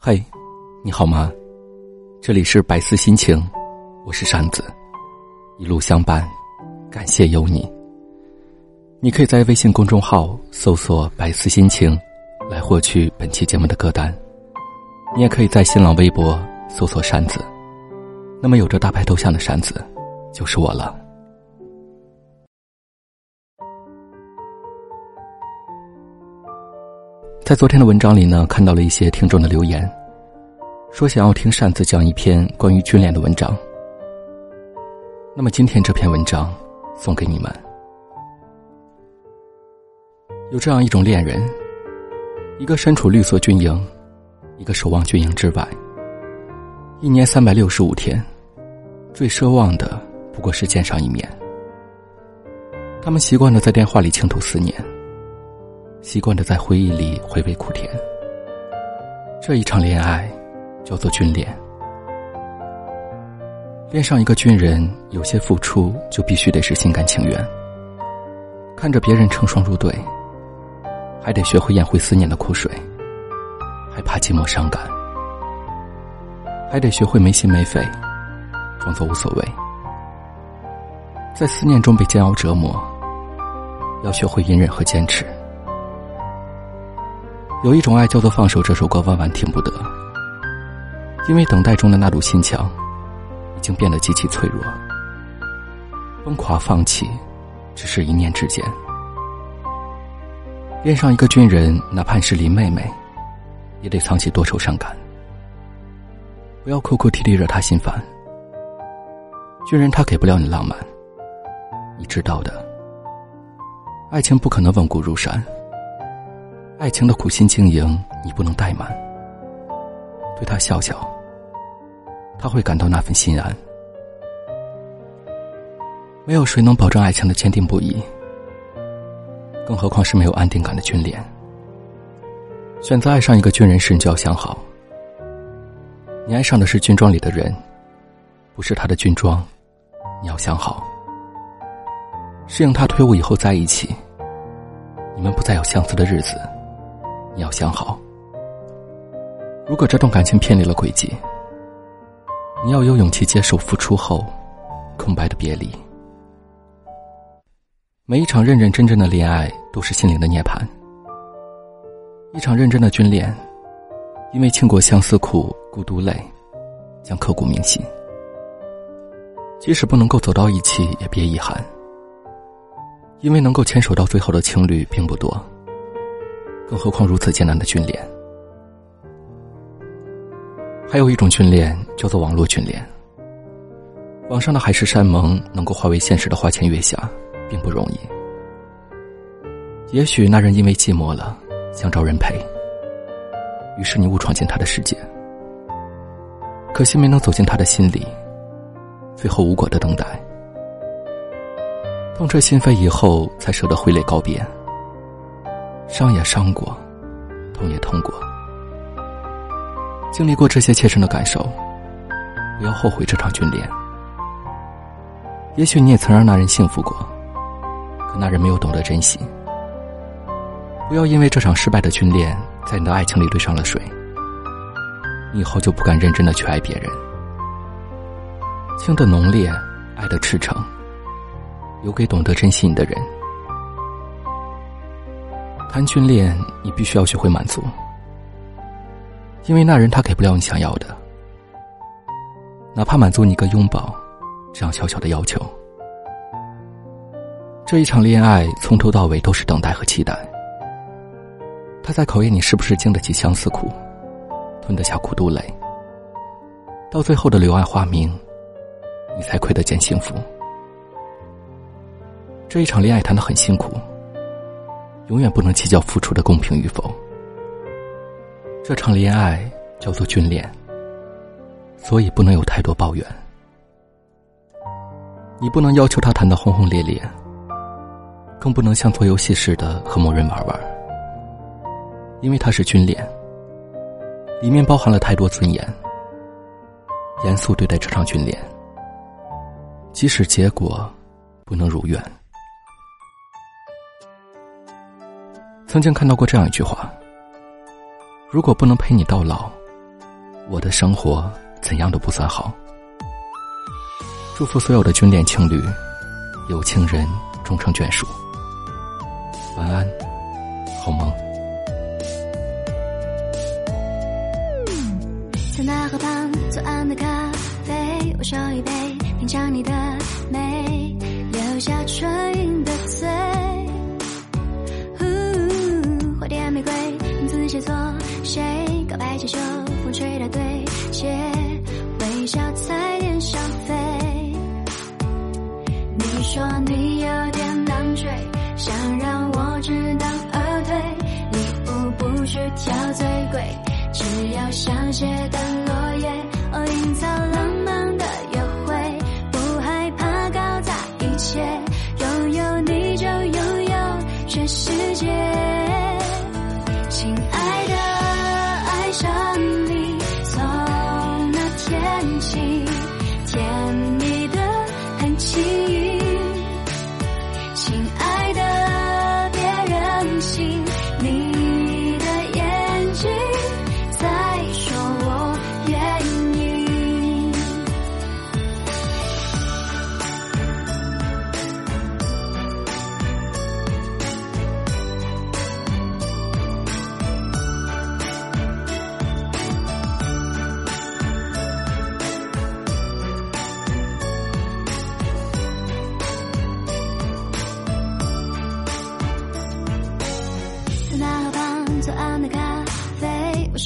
嘿，你好吗？这里是百思心情，我是扇子，一路相伴，感谢有你。你可以在微信公众号搜索“百思心情”来获取本期节目的歌单，你也可以在新浪微博搜索“扇子”，那么有着大白头像的扇子就是我了。在昨天的文章里呢，看到了一些听众的留言，说想要听扇子讲一篇关于军恋的文章。那么今天这篇文章送给你们。有这样一种恋人，一个身处绿色军营，一个守望军营之外，一年三百六十五天，最奢望的不过是见上一面。他们习惯了在电话里倾吐思念。习惯的在回忆里回味苦甜。这一场恋爱叫做军恋。恋上一个军人，有些付出就必须得是心甘情愿。看着别人成双入对，还得学会咽回思念的苦水，还怕寂寞伤感，还得学会没心没肺，装作无所谓。在思念中被煎熬折磨，要学会隐忍和坚持。有一种爱叫做放手，这首歌万万听不得，因为等待中的那堵心墙，已经变得极其脆弱。崩垮放弃，只是一念之间。恋上一个军人，哪怕是林妹妹，也得藏起多愁善感，不要哭哭啼啼惹他心烦。军人他给不了你浪漫，你知道的，爱情不可能稳固如山。爱情的苦心经营，你不能怠慢。对他笑笑，他会感到那份心安。没有谁能保证爱情的坚定不移，更何况是没有安定感的军恋。选择爱上一个军人时，你就要想好，你爱上的是军装里的人，不是他的军装。你要想好，适应他退伍以后在一起，你们不再有相似的日子。你要想好，如果这段感情偏离了轨迹，你要有勇气接受付出后空白的别离。每一场认认真真的恋爱都是心灵的涅槃。一场认真的军恋，因为经过相思苦、孤独累，将刻骨铭心。即使不能够走到一起，也别遗憾，因为能够牵手到最后的情侣并不多。更何况如此艰难的训练，还有一种训练叫做网络训练。网上的海誓山盟能够化为现实的花前月下，并不容易。也许那人因为寂寞了，想找人陪，于是你误闯进他的世界，可惜没能走进他的心里，最后无果的等待，痛彻心扉以后，才舍得挥泪告别。伤也伤过，痛也痛过，经历过这些切身的感受，不要后悔这场军恋。也许你也曾让那人幸福过，可那人没有懂得珍惜。不要因为这场失败的军恋，在你的爱情里兑上了水，你以后就不敢认真的去爱别人。情的浓烈，爱的赤诚，留给懂得珍惜你的人。谈训练，你必须要学会满足，因为那人他给不了你想要的，哪怕满足你一个拥抱，这样小小的要求。这一场恋爱从头到尾都是等待和期待，他在考验你是不是经得起相思苦，吞得下苦毒泪，到最后的柳暗花明，你才窥得见幸福。这一场恋爱谈得很辛苦。永远不能计较付出的公平与否。这场恋爱叫做军恋，所以不能有太多抱怨。你不能要求他谈得轰轰烈烈，更不能像做游戏似的和某人玩玩。因为他是军恋，里面包含了太多尊严。严肃对待这场军恋，即使结果不能如愿。曾经看到过这样一句话：“如果不能陪你到老，我的生活怎样都不算好。祝福所有的军恋情侣，有情人终成眷属。晚安，好梦。在那河旁左岸的咖啡，我手一杯，品尝你的美，留下唇印的嘴。点玫瑰，字写错，谁告白气球，风吹到对街，微笑在脸上飞。你说你有点难追，想让我知难而退，礼物不需挑最贵，只要香榭的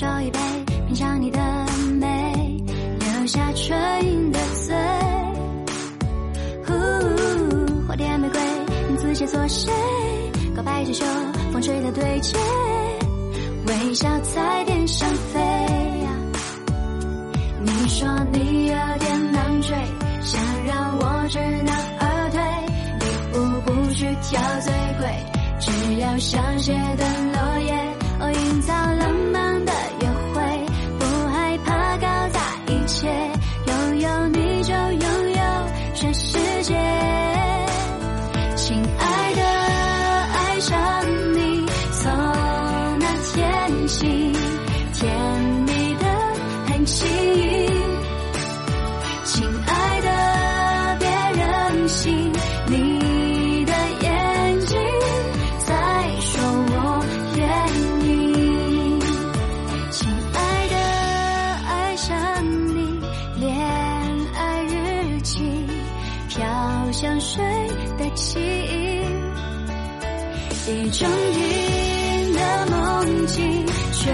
手一杯，品尝你的美，留下唇印的嘴。呼，花店玫瑰，名字写错谁？告白气球，风吹的对街，微笑在天上飞。你说你有点难追，想让我知难而退，礼物不需挑最贵。只要香榭的落叶，哦，营造 watching. 一整瓶的梦境，却